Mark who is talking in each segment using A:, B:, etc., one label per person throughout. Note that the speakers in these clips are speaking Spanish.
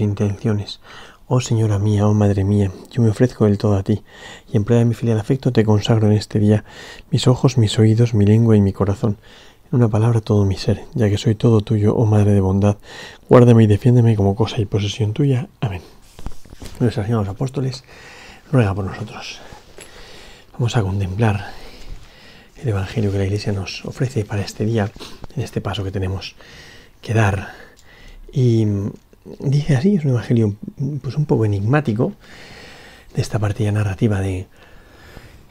A: intenciones. Oh Señora mía, oh Madre mía, yo me ofrezco del todo a ti, y en plena de mi filial afecto te consagro en este día mis ojos, mis oídos, mi lengua y mi corazón. En una palabra todo mi ser, ya que soy todo tuyo, oh Madre de bondad. Guárdame y defiéndeme como cosa y posesión tuya. Amén. Nuestra Señora los Apóstoles, ruega por nosotros. Vamos a contemplar el Evangelio que la Iglesia nos ofrece para este día, en este paso que tenemos que dar. Y dice así, es un Evangelio pues un poco enigmático de esta partida narrativa de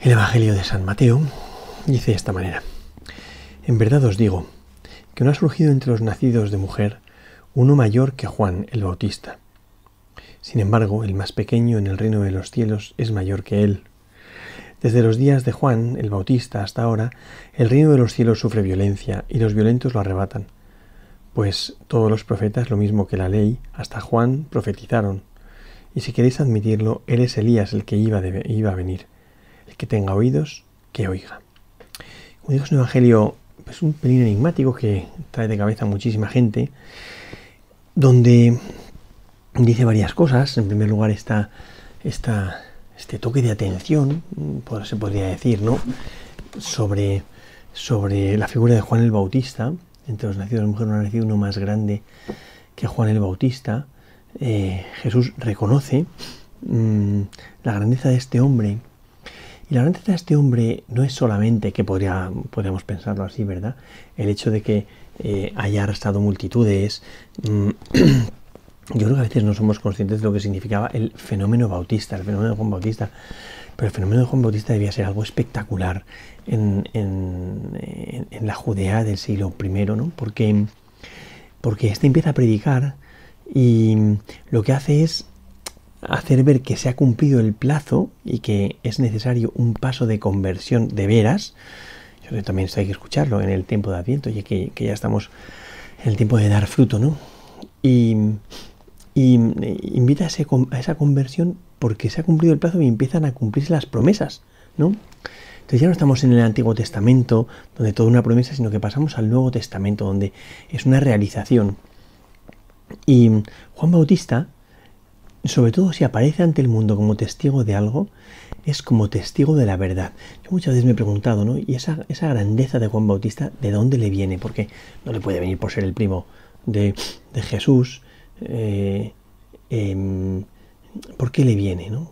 A: el Evangelio de San Mateo. Dice de esta manera. En verdad os digo que no ha surgido entre los nacidos de mujer uno mayor que Juan el Bautista. Sin embargo, el más pequeño en el reino de los cielos es mayor que él. Desde los días de Juan el Bautista hasta ahora, el reino de los cielos sufre violencia y los violentos lo arrebatan. Pues todos los profetas, lo mismo que la ley, hasta Juan profetizaron. Y si queréis admitirlo, él es Elías el que iba, iba a venir. El que tenga oídos, que oiga. Como digo, es un evangelio pues, un pelín enigmático que trae de cabeza a muchísima gente, donde dice varias cosas. En primer lugar está este toque de atención, se podría decir, ¿no? Sobre, sobre la figura de Juan el Bautista. Entre los nacidos de mujer no ha nacido uno más grande que Juan el Bautista. Eh, Jesús reconoce mm, la grandeza de este hombre. Y la grandeza de este hombre no es solamente, que podría, podríamos pensarlo así, ¿verdad? El hecho de que eh, haya arrastrado multitudes, mm, yo creo que a veces no somos conscientes de lo que significaba el fenómeno bautista, el fenómeno de Juan Bautista. Pero el fenómeno de Juan Bautista debía ser algo espectacular en, la Judea del siglo I, ¿no? Porque, porque este empieza a predicar y lo que hace es hacer ver que se ha cumplido el plazo y que es necesario un paso de conversión de veras. Yo también esto hay que escucharlo en el tiempo de Adviento, ya que, ya estamos en el tiempo de dar fruto, ¿no? Y, invita a, esa conversión porque se ha cumplido el plazo y empiezan a cumplirse las promesas, ¿no? Entonces ya no estamos en el Antiguo Testamento, donde todo una promesa, sino que pasamos al Nuevo Testamento, donde es una realización. Y Juan Bautista, sobre todo si aparece ante el mundo como testigo de algo, es como testigo de la verdad. Yo muchas veces me he preguntado, ¿no? ¿Y esa, esa grandeza de Juan Bautista, de dónde le viene? Porque no le puede venir por ser el primo de, de Jesús, eh, em, por qué le viene, ¿no?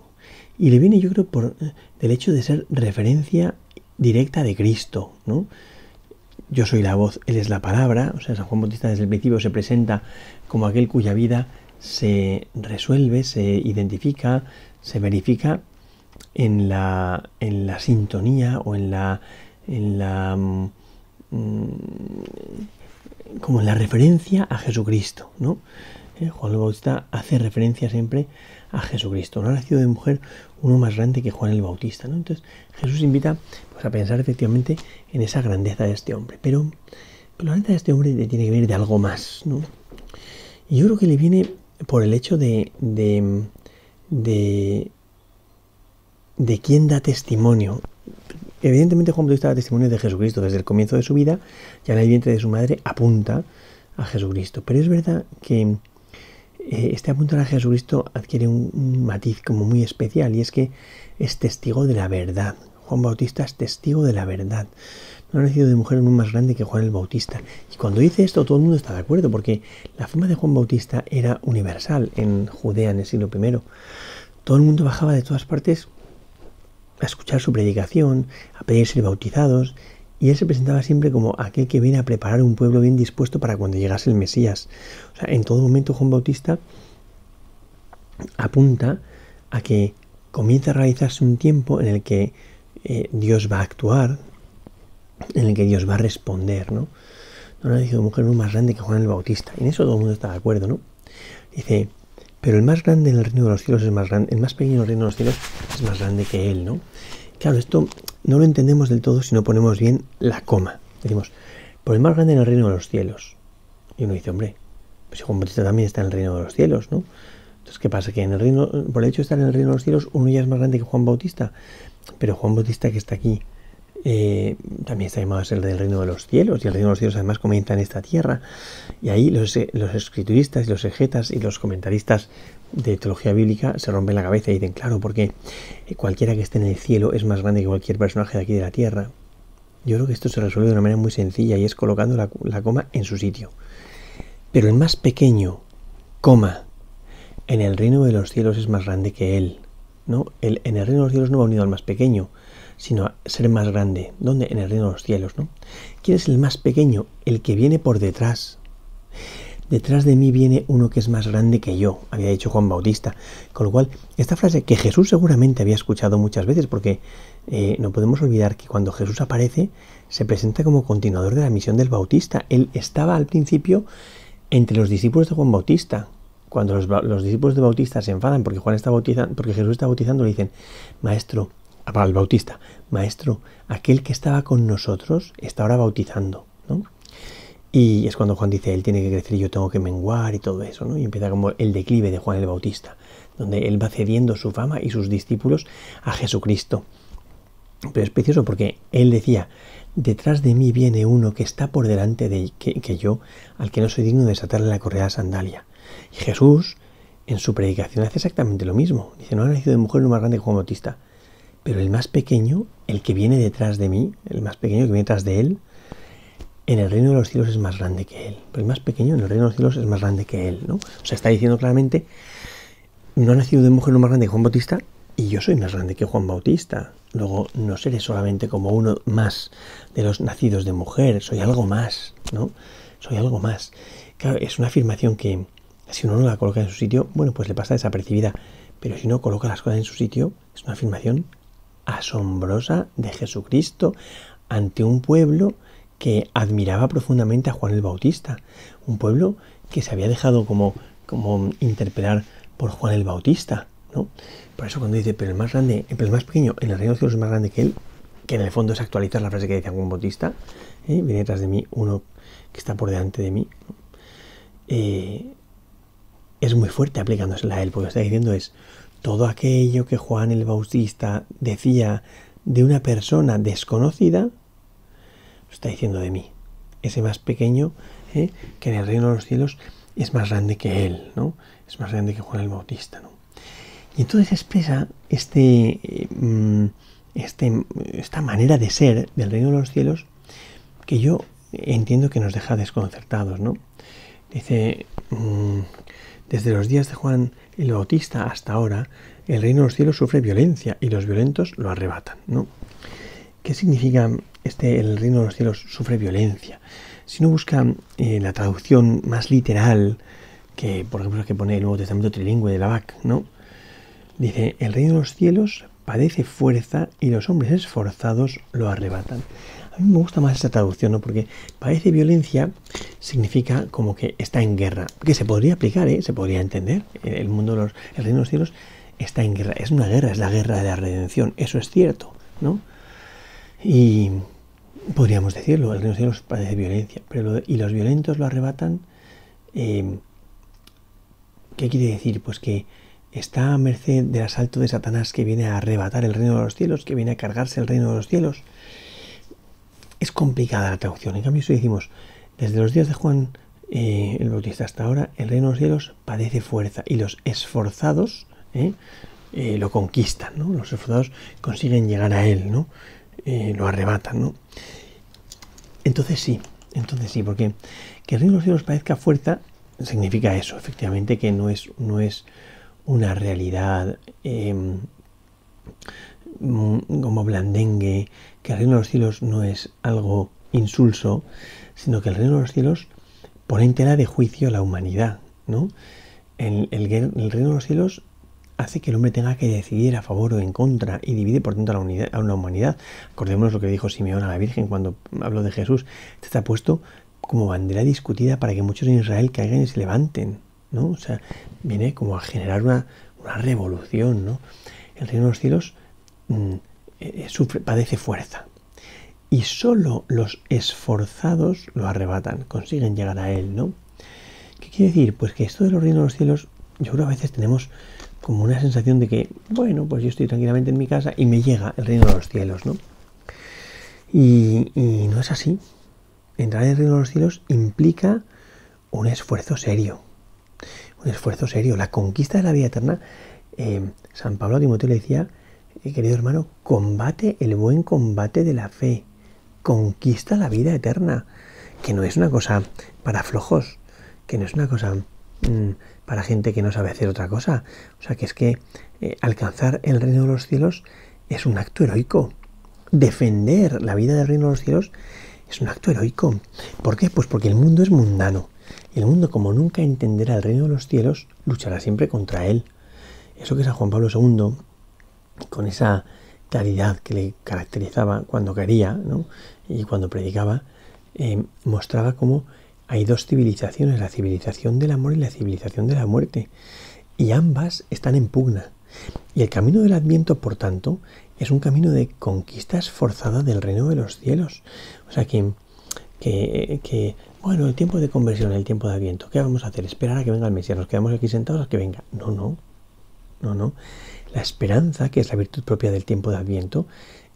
A: Y le viene, yo creo, por el eh, hecho de ser referencia directa de Cristo, ¿no? Yo soy la voz, Él es la palabra, o sea, San Juan Bautista desde el principio se presenta como aquel cuya vida se resuelve, se identifica, se verifica en la, en la sintonía o en la, en la mm, como en la referencia a Jesucristo, ¿no? ¿eh? Juan Bautista hace referencia siempre a Jesucristo. No ha nacido de mujer uno más grande que Juan el Bautista. ¿no? Entonces Jesús invita pues, a pensar efectivamente en esa grandeza de este hombre. Pero, la grandeza de este hombre tiene que venir de algo más. ¿no? Y yo creo que le viene por el hecho de, de, de, de quién da testimonio. Evidentemente Juan Bautista da testimonio de Jesucristo desde el comienzo de su vida, ya en el vientre de su madre apunta a Jesucristo. Pero es verdad que este apuntar a Jesucristo adquiere un, matiz como muy especial y es que es testigo de la verdad. Juan Bautista es testigo de la verdad. No ha nacido de mujer más grande que Juan el Bautista. Y cuando dice esto todo el mundo está de acuerdo porque la fama de Juan Bautista era universal en Judea en el siglo I. Todo el mundo bajaba de todas partes a escuchar su predicación, a pedir ser bautizados y él se presentaba siempre como aquel que viene a preparar un pueblo bien dispuesto para cuando llegase el Mesías. O sea, en todo momento Juan Bautista apunta a que comienza a realizarse un tiempo en el que eh, Dios va a actuar, en el que Dios va a responder, ¿no? No ha dicho mujer más grande que Juan el Bautista. En eso todo el mundo está de acuerdo, ¿no? Dice, pero el más grande en el reino de los cielos es más grande, el más pequeño en el reino de los cielos es más grande que él, ¿no? Claro, esto no lo entendemos del todo si no ponemos bien la coma. Decimos, por el más grande en el reino de los cielos. Y uno dice, hombre, pues Juan Bautista también está en el reino de los cielos, ¿no? Entonces, ¿qué pasa? Que en el reino, por el hecho de estar en el reino de los cielos, uno ya es más grande que Juan Bautista. Pero Juan Bautista que está aquí eh, también está llamado a ser del reino de los cielos, y el reino de los cielos además comienza en esta tierra. Y ahí los, los escrituristas los ejetas y los comentaristas de teología bíblica se rompen la cabeza y dicen, claro, porque cualquiera que esté en el cielo es más grande que cualquier personaje de aquí de la tierra. Yo creo que esto se resuelve de una manera muy sencilla y es colocando la, coma en su sitio. Pero el más pequeño, coma, en el reino de los cielos es más grande que él. ¿no? El, en el reino de los cielos no va unido al más pequeño, sino ser más grande. ¿Dónde? En el reino de los cielos. ¿no? ¿Quién es el más pequeño? El que viene por detrás. Detrás de mí viene uno que es más grande que yo, había dicho Juan Bautista. Con lo cual, esta frase que Jesús seguramente había escuchado muchas veces, porque eh, no podemos olvidar que cuando Jesús aparece, se presenta como continuador de la misión del Bautista. Él estaba al principio entre los discípulos de Juan Bautista. Cuando los, discípulos de Bautista se enfadan porque Juan está bautizando, porque Jesús está bautizando, le dicen, Maestro, al Bautista, Maestro, aquel que estaba con nosotros está ahora bautizando, ¿no? Y es cuando Juan dice, él tiene que crecer y yo tengo que menguar y todo eso, ¿no? Y empieza como el declive de Juan el Bautista, donde él va cediendo su fama y sus discípulos a Jesucristo. Pero es precioso porque él decía, detrás de mí viene uno que está por delante de que, yo, al que no soy digno de desatarle la correa sandalia. Y Jesús, en su predicación, hace exactamente lo mismo. Dice, no ha nacido de mujer no más grande que Juan Bautista. Pero el más pequeño, el que viene detrás de mí, el más pequeño que viene detrás de él, en el reino de los cielos es más grande que él. Pero el más pequeño en el reino de los cielos es más grande que él, ¿no? O sea, está diciendo claramente, no ha nacido de mujer no más grande que Juan Bautista y yo soy más grande que Juan Bautista. Luego no seré solamente como uno más de los nacidos de mujer, soy algo más, ¿no? Soy algo más. Claro, es una afirmación que si uno no la coloca en su sitio, bueno, pues le pasa desapercibida. Pero si uno coloca las cosas en su sitio, es una afirmación asombrosa de Jesucristo ante un pueblo que admiraba profundamente a Juan el Bautista, un pueblo que se había dejado como, como interpelar por Juan el Bautista, ¿no? Por eso cuando dice, pero el más grande, el más pequeño en el reino de los es más grande que él, que en el fondo es actualizar la frase que decía Juan Bautista, ¿eh? viene detrás de mí uno que está por delante de mí, eh, es muy fuerte aplicándosela a él, porque lo que está diciendo es, todo aquello que Juan el Bautista decía de una persona desconocida, está diciendo de mí. Ese más pequeño ¿eh? que en el reino de los cielos es más grande que él, ¿no? Es más grande que Juan el Bautista, ¿no? Y entonces expresa este, mm, este, esta manera de ser del reino de los cielos que yo entiendo que nos deja desconcertados, ¿no? Dice, mm, desde los días de Juan el Bautista hasta ahora, el reino de los cielos sufre violencia y los violentos lo arrebatan, ¿no? ¿Qué significa este, el reino de los cielos sufre violencia? Si uno busca eh, la traducción más literal, que por ejemplo que pone el Nuevo Testamento trilingüe de la BAC, ¿no? Dice, el reino de los cielos padece fuerza y los hombres esforzados lo arrebatan. A mí me gusta más esa traducción, ¿no? Porque padece violencia significa como que está en guerra, que se podría aplicar, ¿eh? se podría entender. El mundo de los, el reino de los cielos está en guerra, es una guerra, es la guerra de la redención, eso es cierto, ¿no? Y podríamos decirlo, el reino de los cielos padece violencia, pero y los violentos lo arrebatan. Eh, ¿Qué quiere decir? Pues que está a merced del asalto de Satanás que viene a arrebatar el reino de los cielos, que viene a cargarse el reino de los cielos. Es complicada la traducción. En cambio, si decimos, desde los días de Juan eh, el Bautista hasta ahora, el reino de los cielos padece fuerza y los esforzados eh, lo conquistan, ¿no? Los esforzados consiguen llegar a él, ¿no? Eh, lo arrebatan, ¿no? Entonces sí, entonces sí, porque que el reino de los cielos parezca fuerza significa eso, efectivamente, que no es, no es una realidad em, como blandengue, que el reino de los cielos no es algo insulso, sino que el reino de los cielos pone en tela de juicio a la humanidad, ¿no? el, el reino de los cielos hace que el hombre tenga que decidir a favor o en contra y divide por tanto a la, unidad, a una humanidad. Acordémonos lo que dijo Simeón a la Virgen cuando habló de Jesús. Este está puesto como bandera discutida para que muchos en Israel caigan y se levanten. ¿no? O sea, viene como a generar una, revolución, ¿no? El reino de los cielos mm, eh, sufre, padece fuerza. Y solo los esforzados lo arrebatan, consiguen llegar a él, ¿no? ¿Qué quiere decir? Pues que esto de los reinos de los cielos, yo creo a veces tenemos como una sensación de que, bueno, pues yo estoy tranquilamente en mi casa y me llega el reino de los cielos, ¿no? Y, y no es así. Entrar en el reino de los cielos implica un esfuerzo serio. Un esfuerzo serio. La conquista de la vida eterna, eh, San Pablo a Timoteo le decía, eh, querido hermano, combate el buen combate de la fe. Conquista la vida eterna. Que no es una cosa para flojos, que no es una cosa mm, para gente que no sabe hacer otra cosa. O sea, que es que eh, alcanzar el reino de los cielos es un acto heroico. Defender la vida del reino de los cielos es un acto heroico. ¿Por qué? Pues porque el mundo es mundano. Y el mundo, como nunca entenderá el reino de los cielos, luchará siempre contra él. Eso que San Juan Pablo II, con esa claridad que le caracterizaba cuando quería ¿no? y cuando predicaba, eh, mostraba cómo hay dos civilizaciones, la civilización del amor y la civilización de la muerte. Y ambas están en pugna. Y el camino del Adviento, por tanto, es un camino de conquista esforzada del reino de los cielos. O sea que, que, bueno, el tiempo de conversión, el tiempo de Adviento, ¿qué vamos a hacer? Esperar a que venga el Mesías, nos quedamos aquí sentados a que venga. No, no, no, no. La esperanza, que es la virtud propia del tiempo de Adviento,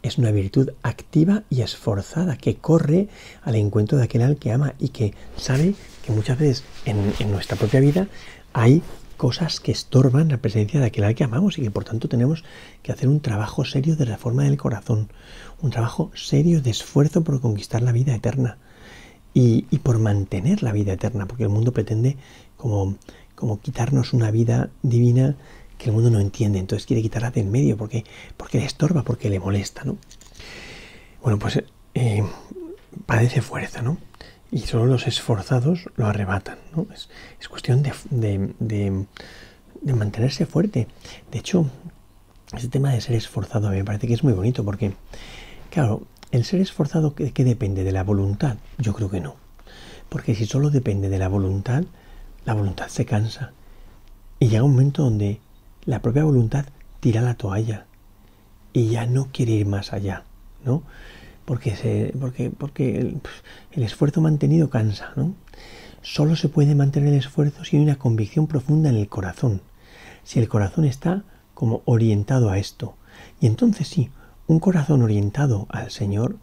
A: es una virtud activa y esforzada que corre al encuentro de aquel al que ama y que sabe que muchas veces en, nuestra propia vida hay cosas que estorban la presencia de aquel al que amamos y que por tanto tenemos que hacer un trabajo serio de reforma del corazón, un trabajo serio de esfuerzo por conquistar la vida eterna y, por mantener la vida eterna, porque el mundo pretende como, como quitarnos una vida divina que el mundo no entiende, entonces quiere quitarla de en medio porque, porque le estorba, porque le molesta, ¿no? Bueno, pues eh, padece fuerza, ¿no? y solo los esforzados lo arrebatan. ¿no? Es, cuestión de, mantenerse fuerte. De hecho, ese tema de ser esforzado a me parece que es muy bonito porque, claro, el ser esforzado, ¿de qué depende? ¿De la voluntad? Yo creo que no. Porque si solo depende de la voluntad, la voluntad se cansa. Y llega un momento donde la propia voluntad tira la toalla y ya no quiere ir más allá, ¿no? porque, se, porque, porque el, esfuerzo mantenido cansa. ¿no? Solo se puede mantener el esfuerzo si hay una convicción profunda en el corazón, si el corazón está como orientado a esto. Y entonces sí, un corazón orientado al Señor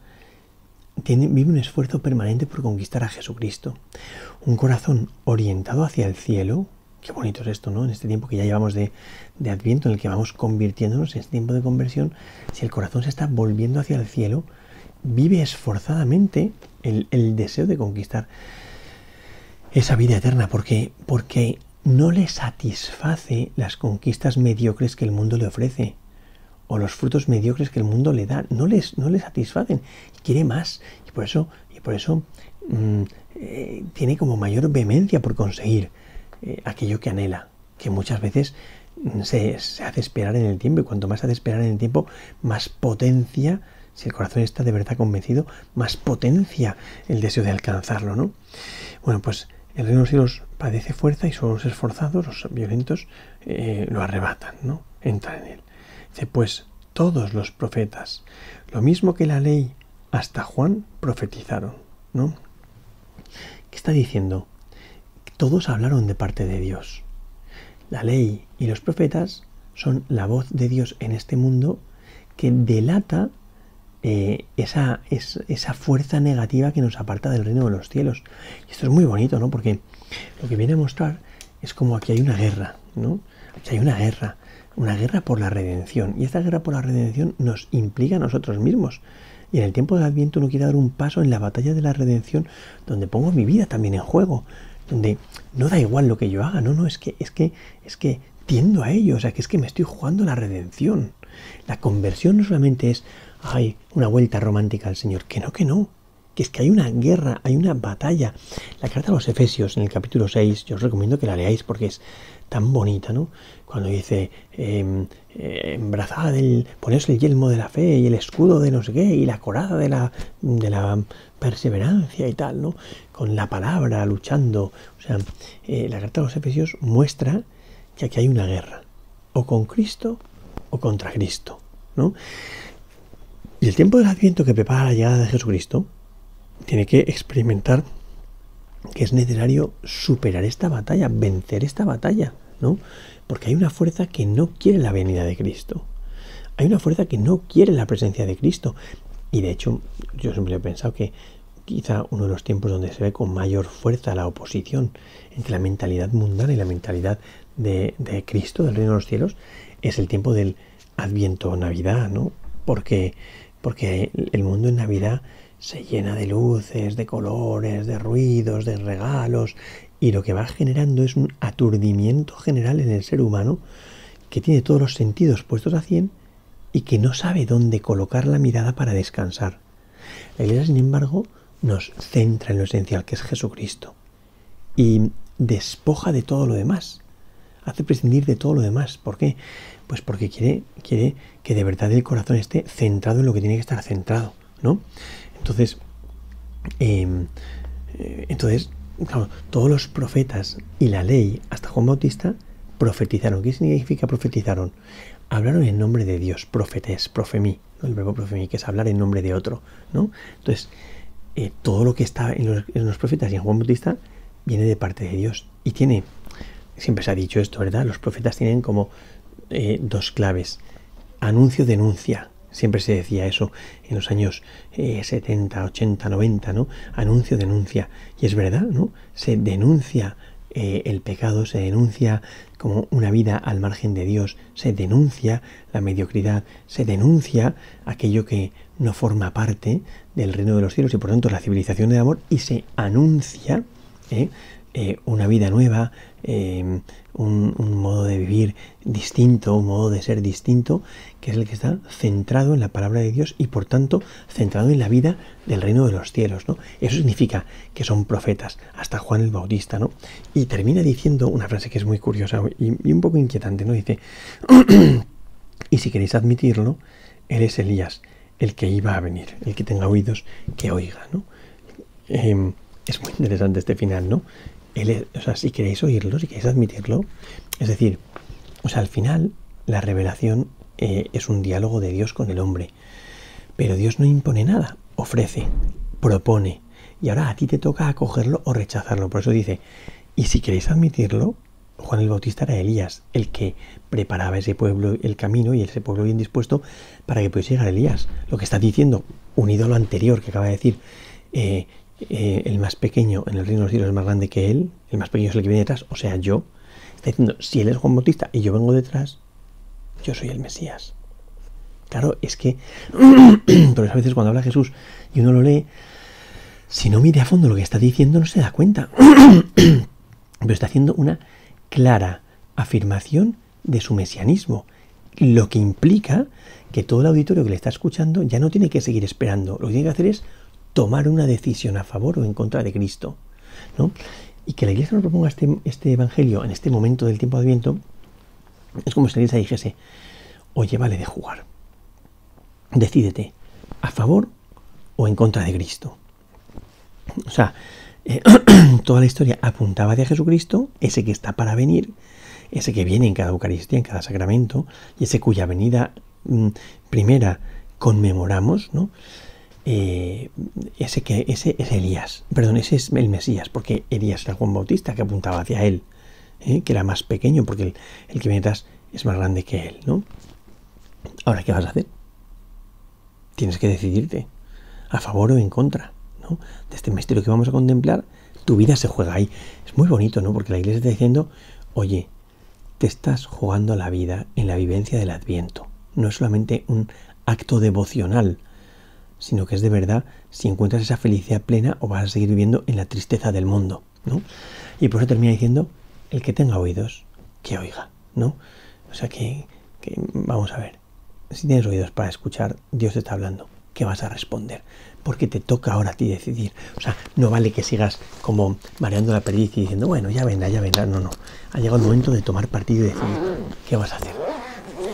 A: tiene, vive un esfuerzo permanente por conquistar a Jesucristo. Un corazón orientado hacia el cielo, qué bonito es esto, ¿no? En este tiempo que ya llevamos de, de Adviento, en el que vamos convirtiéndonos, en este tiempo de conversión, si el corazón se está volviendo hacia el cielo, vive esforzadamente el, deseo de conquistar esa vida eterna, porque, porque no le satisface las conquistas mediocres que el mundo le ofrece o los frutos mediocres que el mundo le da, no les, no le satisfacen, quiere más, y por eso, y por eso mm, eh, tiene como mayor vehemencia por conseguir eh, aquello que anhela, que muchas veces se, se, hace esperar en el tiempo, y cuanto más se hace esperar en el tiempo, más potencia si el corazón está de verdad convencido, más potencia el deseo de alcanzarlo, ¿no? Bueno, pues el reino de los cielos padece fuerza y solo los esforzados, los violentos, eh, lo arrebatan, ¿no? Entran en él. Dice, pues todos los profetas, lo mismo que la ley, hasta Juan profetizaron, ¿no? ¿Qué está diciendo? Todos hablaron de parte de Dios. La ley y los profetas son la voz de Dios en este mundo que delata eh, esa, fuerza negativa que nos aparta del reino de los cielos. Y esto es muy bonito, ¿no? Porque lo que viene a mostrar es como aquí hay una guerra, ¿no? Aquí hay una guerra, una guerra por la redención. Y esta guerra por la redención nos implica a nosotros mismos. Y en el tiempo de Adviento uno quiere dar un paso en la batalla de la redención donde pongo mi vida también en juego, donde no da igual lo que yo haga, no, no, es que, es que, es que tiendo a ello, o sea, que es que me estoy jugando la redención. La conversión no solamente es, ay, una vuelta romántica al Señor. Que no, que no. Que es que hay una guerra, hay una batalla. La carta a los Efesios en el capítulo 6, yo os recomiendo que la leáis porque es tan bonita, ¿no? Cuando dice, eh, embrazada del, poneos el yelmo de la fe y el escudo de no sé qué y la corada de la, de la perseverancia y tal, ¿no? Con la palabra, luchando. O sea, eh, la carta a los Efesios muestra que aquí hay una guerra, o con Cristo o contra Cristo, ¿no? Y el tiempo del Adviento que prepara la llegada de Jesucristo tiene que experimentar que es necesario superar esta batalla, vencer esta batalla, ¿no? Porque hay una fuerza que no quiere la venida de Cristo. Hay una fuerza que no quiere la presencia de Cristo. Y de hecho, yo siempre he pensado que quizá uno de los tiempos donde se ve con mayor fuerza la oposición entre la mentalidad mundana y la mentalidad de, Cristo, del reino de los cielos, es el tiempo del Adviento Navidad, ¿no? Porque, porque el mundo en Navidad se llena de luces, de colores, de ruidos, de regalos, y lo que va generando es un aturdimiento general en el ser humano que tiene todos los sentidos puestos a 100 y que no sabe dónde colocar la mirada para descansar. La iglesia, sin embargo, nos centra en lo esencial que es Jesucristo y despoja de todo lo demás, hace prescindir de todo lo demás. ¿Por qué? Pues porque quiere, quiere que de verdad el corazón esté centrado en lo que tiene que estar centrado, ¿no? Entonces, em, eh, entonces todos los profetas y la ley, hasta Juan Bautista, profetizaron. ¿Qué significa profetizaron? Hablaron en nombre de Dios, profetes, profemí, el verbo profemí, que es hablar en nombre de otro, ¿no? Entonces, eh, todo lo que está en los, profetas y en Juan Bautista viene de parte de Dios. Y tiene, siempre se ha dicho esto, ¿verdad? Los profetas tienen como eh, dos claves. Anuncio, denuncia. Siempre se decía eso en los años 70, 80, 90, ¿no? Anuncio, denuncia. Y es verdad, ¿no? Se denuncia eh, el pecado, se denuncia como una vida al margen de Dios, se denuncia la mediocridad, se denuncia aquello que no forma parte del reino de los cielos y por tanto la civilización del amor y se anuncia ¿eh? Eh, una vida nueva, eh, un, modo de vivir distinto, un modo de ser distinto, que es el que está centrado en la palabra de Dios y por tanto centrado en la vida del reino de los cielos. ¿no? Eso significa que son profetas, hasta Juan el Bautista. ¿no? Y termina diciendo una frase que es muy curiosa y, un poco inquietante. ¿no? Dice, y si queréis admitirlo, él es Elías, el que iba a venir, el que tenga oídos, que oiga. ¿no? Em, es muy interesante este final, ¿no? O sea, si queréis oírlo, si queréis admitirlo, es decir, o sea, al final la revelación eh, es un diálogo de Dios con el hombre, pero Dios no impone nada, ofrece, propone, y ahora a ti te toca acogerlo o rechazarlo. Por eso dice, y si queréis admitirlo, Juan el Bautista era Elías, el que preparaba ese pueblo, el camino y ese pueblo bien dispuesto para que pudiese llegar Elías. Lo que está diciendo, unido a lo anterior que acaba de decir, eh, eh, el más pequeño en el reino de los cielos es más grande que él, el más pequeño es el que viene detrás, o sea, yo. Está diciendo, si él es Juan Bautista y yo vengo detrás, yo soy el Mesías. Claro, es que, pero a veces cuando habla Jesús y uno lo lee, si no mire a fondo lo que está diciendo, no se da cuenta. pero está haciendo una clara afirmación de su mesianismo, lo que implica que todo el auditorio que le está escuchando ya no tiene que seguir esperando, lo que tiene que hacer es tomar una decisión a favor o en contra de Cristo. ¿no? Y que la iglesia nos proponga este, este evangelio en este momento del tiempo de Adviento es como si la iglesia dijese, oye, vale de jugar. Decídete, a favor o en contra de Cristo. O sea, eh, toda la historia apuntaba hacia Jesucristo, ese que está para venir, ese que viene en cada Eucaristía, en cada sacramento, y ese cuya venida mm, primera conmemoramos, ¿no? Eh, ese, que, ese es Elías, perdón, ese es el Mesías, porque Elías era Juan Bautista que apuntaba hacia él, ¿eh? que era más pequeño, porque el, que viene atrás es más grande que él, ¿no? Ahora, ¿qué vas a hacer? Tienes que decidirte, a favor o en contra, ¿no? De este misterio que vamos a contemplar, tu vida se juega ahí. Es muy bonito, ¿no? Porque la iglesia está diciendo, oye, te estás jugando la vida en la vivencia del Adviento. No es solamente un acto devocional, sino que es de verdad si encuentras esa felicidad plena o vas a seguir viviendo en la tristeza del mundo, ¿no? Y por eso termina diciendo, el que tenga oídos, que oiga, ¿no? O sea que, vamos a ver, si tienes oídos para escuchar, Dios te está hablando, ¿qué vas a responder? Porque te toca ahora a ti decidir. O sea, no vale que sigas como mareando la perdiz y diciendo, bueno, ya vendrá, ya vendrá. No, no. Ha llegado el momento de tomar partido y decidir qué vas a hacer.